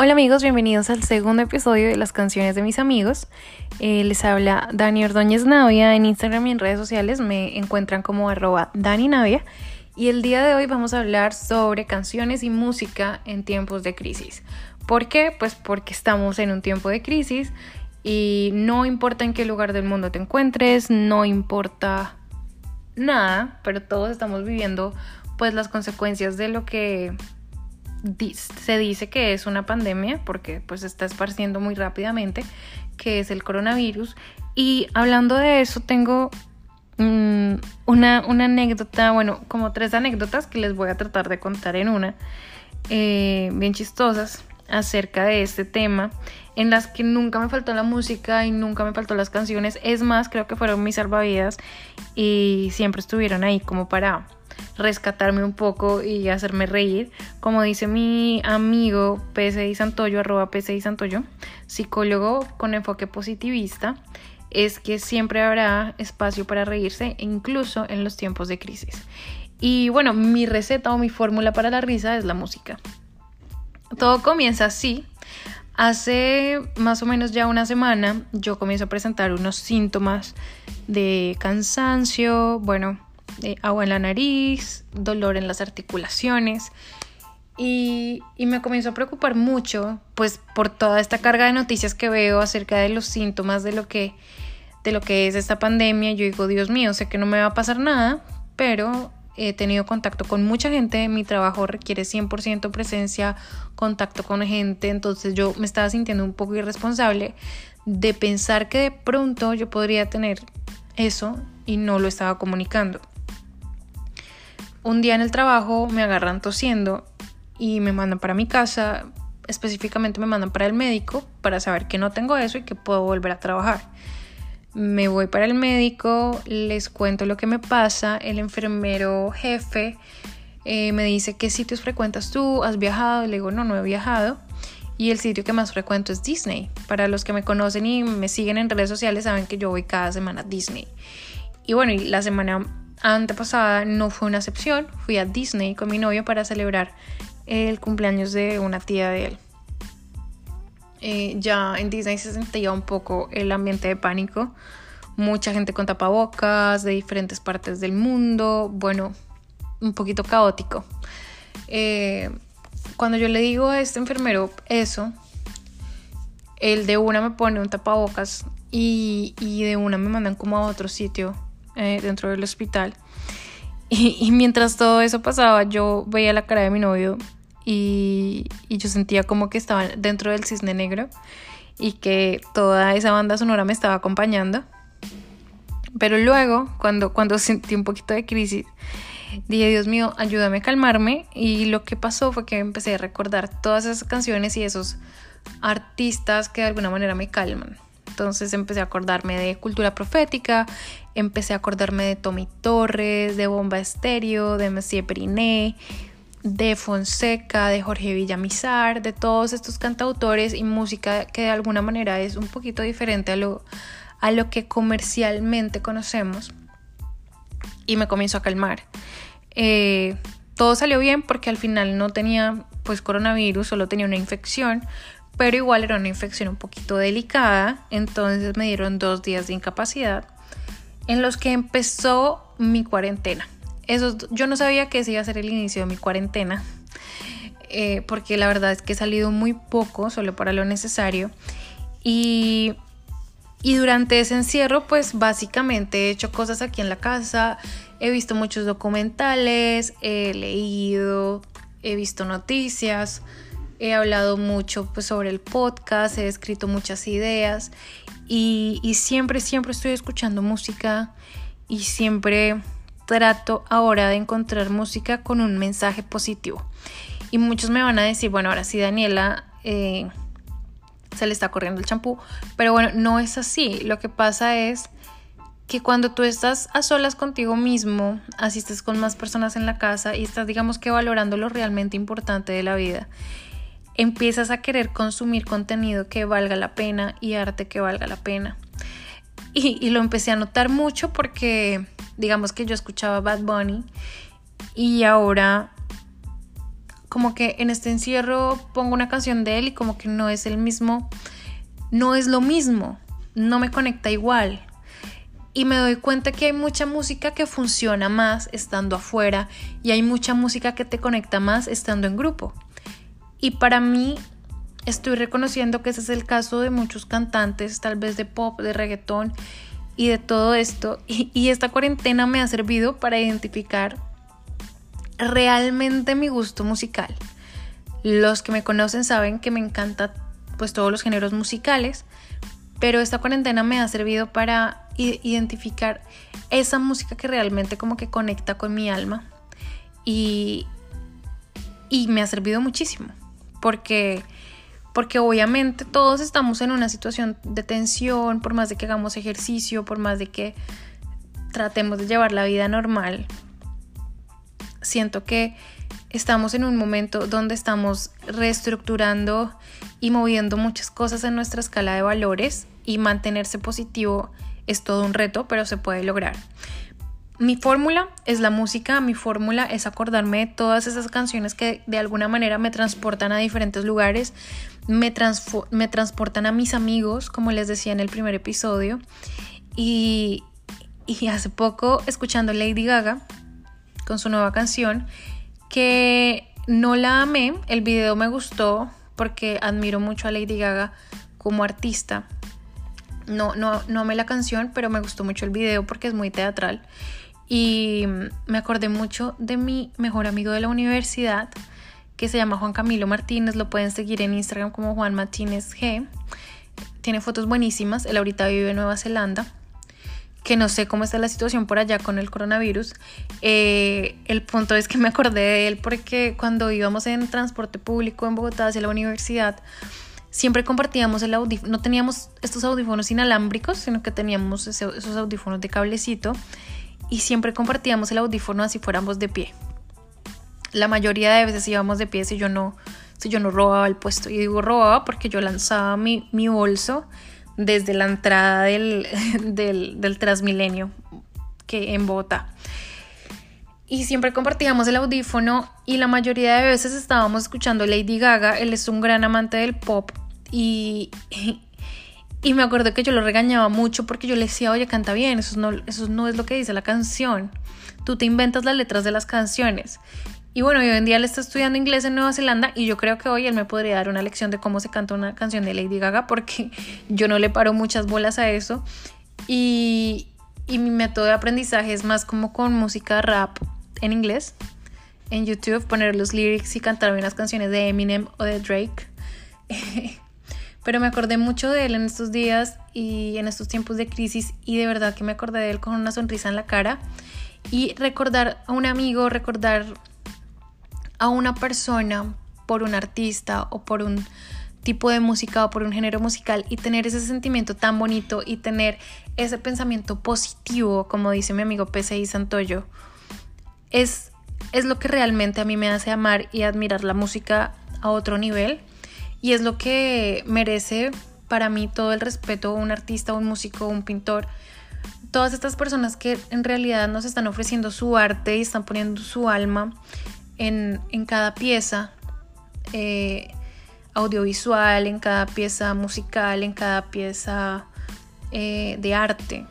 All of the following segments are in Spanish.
Hola amigos, bienvenidos al segundo episodio de las canciones de mis amigos. Eh, les habla Dani Ordóñez Navia en Instagram y en redes sociales. Me encuentran como arroba Dani Navia. Y el día de hoy vamos a hablar sobre canciones y música en tiempos de crisis. ¿Por qué? Pues porque estamos en un tiempo de crisis y no importa en qué lugar del mundo te encuentres, no importa nada, pero todos estamos viviendo pues las consecuencias de lo que se dice que es una pandemia porque pues está esparciendo muy rápidamente, que es el coronavirus. Y hablando de eso, tengo mm, una, una, anécdota, bueno, como tres anécdotas que les voy a tratar de contar en una, eh, bien chistosas acerca de este tema, en las que nunca me faltó la música y nunca me faltó las canciones. Es más, creo que fueron mis salvavidas y siempre estuvieron ahí como para rescatarme un poco y hacerme reír. Como dice mi amigo PCI Santoyo, arroba PCI Santoyo, psicólogo con enfoque positivista, es que siempre habrá espacio para reírse, incluso en los tiempos de crisis. Y bueno, mi receta o mi fórmula para la risa es la música. Todo comienza así. Hace más o menos ya una semana yo comienzo a presentar unos síntomas de cansancio, bueno, agua en la nariz, dolor en las articulaciones. Y, me comienzo a preocupar mucho, pues por toda esta carga de noticias que veo acerca de los síntomas de lo que, de lo que es esta pandemia. Yo digo, Dios mío, sé que no me va a pasar nada, pero he tenido contacto con mucha gente, mi trabajo requiere 100% presencia, contacto con gente, entonces yo me estaba sintiendo un poco irresponsable de pensar que de pronto yo podría tener eso y no lo estaba comunicando. Un día en el trabajo me agarran tosiendo y me mandan para mi casa, específicamente me mandan para el médico para saber que no tengo eso y que puedo volver a trabajar. Me voy para el médico, les cuento lo que me pasa, el enfermero jefe eh, me dice qué sitios frecuentas tú, has viajado, le digo no, no he viajado. Y el sitio que más frecuento es Disney. Para los que me conocen y me siguen en redes sociales saben que yo voy cada semana a Disney. Y bueno, la semana antepasada no fue una excepción. Fui a Disney con mi novio para celebrar el cumpleaños de una tía de él. Eh, ya en Disney se sentía un poco el ambiente de pánico. Mucha gente con tapabocas de diferentes partes del mundo. Bueno, un poquito caótico. Eh, cuando yo le digo a este enfermero eso, el de una me pone un tapabocas y, y de una me mandan como a otro sitio eh, dentro del hospital. Y, mientras todo eso pasaba, yo veía la cara de mi novio y, y, yo sentía como que estaba dentro del cisne negro y que toda esa banda sonora me estaba acompañando. Pero luego, cuando, cuando sentí un poquito de crisis, dije, Dios mío, ayúdame a calmarme. Y lo que pasó fue que empecé a recordar todas esas canciones y esos artistas que de alguna manera me calman. Entonces empecé a acordarme de Cultura Profética, empecé a acordarme de Tommy Torres, de Bomba Estéreo, de Monsieur Periné, de Fonseca, de Jorge Villamizar, de todos estos cantautores y música que de alguna manera es un poquito diferente a lo, a lo que comercialmente conocemos. Y me comienzo a calmar. Eh, todo salió bien porque al final no tenía pues coronavirus, solo tenía una infección, pero igual era una infección un poquito delicada, entonces me dieron dos días de incapacidad en los que empezó mi cuarentena. Eso, yo no sabía que ese iba a ser el inicio de mi cuarentena, eh, porque la verdad es que he salido muy poco, solo para lo necesario, y, y durante ese encierro, pues básicamente he hecho cosas aquí en la casa, he visto muchos documentales, he leído, he visto noticias, he hablado mucho pues, sobre el podcast, he escrito muchas ideas y, siempre, siempre estoy escuchando música y siempre trato ahora de encontrar música con un mensaje positivo. Y muchos me van a decir, bueno, ahora sí Daniela eh, se le está corriendo el champú, pero bueno, no es así. Lo que pasa es que cuando tú estás a solas contigo mismo, asistes con más personas en la casa y estás digamos que valorando lo realmente importante de la vida empiezas a querer consumir contenido que valga la pena y arte que valga la pena. Y, lo empecé a notar mucho porque, digamos que yo escuchaba Bad Bunny y ahora como que en este encierro pongo una canción de él y como que no es el mismo, no es lo mismo, no me conecta igual. Y me doy cuenta que hay mucha música que funciona más estando afuera y hay mucha música que te conecta más estando en grupo. Y para mí estoy reconociendo que ese es el caso de muchos cantantes, tal vez de pop, de reggaetón y de todo esto. Y, esta cuarentena me ha servido para identificar realmente mi gusto musical. Los que me conocen saben que me encanta pues todos los géneros musicales, pero esta cuarentena me ha servido para identificar esa música que realmente como que conecta con mi alma y, y me ha servido muchísimo porque porque obviamente todos estamos en una situación de tensión, por más de que hagamos ejercicio, por más de que tratemos de llevar la vida normal, siento que estamos en un momento donde estamos reestructurando y moviendo muchas cosas en nuestra escala de valores y mantenerse positivo es todo un reto, pero se puede lograr. Mi fórmula es la música, mi fórmula es acordarme de todas esas canciones que de alguna manera me transportan a diferentes lugares, me, me transportan a mis amigos, como les decía en el primer episodio. Y, y hace poco, escuchando Lady Gaga, con su nueva canción, que no la amé, el video me gustó porque admiro mucho a Lady Gaga como artista. No, no, no amé la canción, pero me gustó mucho el video porque es muy teatral. Y me acordé mucho de mi mejor amigo de la universidad, que se llama Juan Camilo Martínez. Lo pueden seguir en Instagram como Juan Martínez G. Tiene fotos buenísimas. Él ahorita vive en Nueva Zelanda que no sé cómo está la situación por allá con el coronavirus. Eh, el punto es que me acordé de él porque cuando íbamos en transporte público en Bogotá hacia la universidad, siempre compartíamos el audífono, no teníamos estos audífonos inalámbricos, sino que teníamos esos audífonos de cablecito y siempre compartíamos el audífono así fuéramos de pie. La mayoría de veces íbamos de pie si yo no, si yo no robaba el puesto. Y digo robaba porque yo lanzaba mi, mi bolso desde la entrada del, del, Transmilenio que en Bogotá. Y siempre compartíamos el audífono y la mayoría de veces estábamos escuchando Lady Gaga. Él es un gran amante del pop y, y me acuerdo que yo lo regañaba mucho porque yo le decía, oye, canta bien, eso no, eso no es lo que dice la canción. Tú te inventas las letras de las canciones. Y bueno, hoy en día él está estudiando inglés en Nueva Zelanda y yo creo que hoy él me podría dar una lección de cómo se canta una canción de Lady Gaga porque yo no le paro muchas bolas a eso. Y, y mi método de aprendizaje es más como con música rap en inglés. En YouTube poner los lyrics y cantar unas canciones de Eminem o de Drake. Pero me acordé mucho de él en estos días y en estos tiempos de crisis y de verdad que me acordé de él con una sonrisa en la cara. Y recordar a un amigo, recordar a una persona por un artista o por un tipo de música o por un género musical y tener ese sentimiento tan bonito y tener ese pensamiento positivo, como dice mi amigo PCI Santoyo, es, es lo que realmente a mí me hace amar y admirar la música a otro nivel y es lo que merece para mí todo el respeto un artista, un músico, un pintor. Todas estas personas que en realidad nos están ofreciendo su arte y están poniendo su alma en, cada pieza eh, audiovisual, en cada pieza musical, en cada pieza eh, de arte.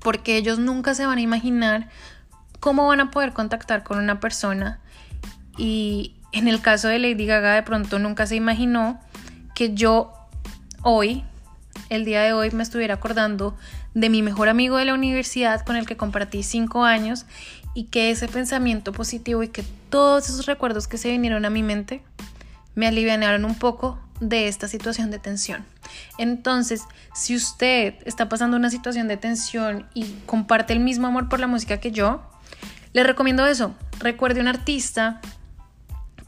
Porque ellos nunca se van a imaginar cómo van a poder contactar con una persona. Y en el caso de Lady Gaga, de pronto nunca se imaginó que yo hoy, el día de hoy, me estuviera acordando de mi mejor amigo de la universidad con el que compartí cinco años y que ese pensamiento positivo y que todos esos recuerdos que se vinieron a mi mente me aliviaron un poco de esta situación de tensión. Entonces, si usted está pasando una situación de tensión y comparte el mismo amor por la música que yo, le recomiendo eso. Recuerde un artista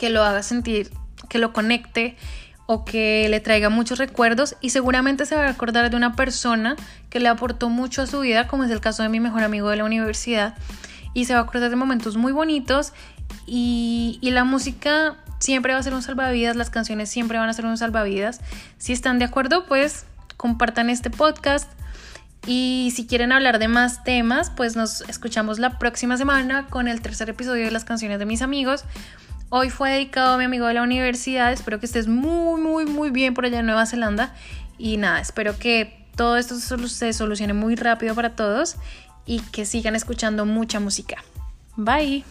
que lo haga sentir, que lo conecte o que le traiga muchos recuerdos y seguramente se va a acordar de una persona que le aportó mucho a su vida, como es el caso de mi mejor amigo de la universidad, y se va a acordar de momentos muy bonitos y, la música siempre va a ser un salvavidas, las canciones siempre van a ser un salvavidas. Si están de acuerdo, pues compartan este podcast. Y si quieren hablar de más temas, pues nos escuchamos la próxima semana con el tercer episodio de las canciones de mis amigos. Hoy fue dedicado a mi amigo de la universidad. Espero que estés muy, muy, muy bien por allá en Nueva Zelanda. Y nada, espero que todo esto se solucione muy rápido para todos y que sigan escuchando mucha música. Bye.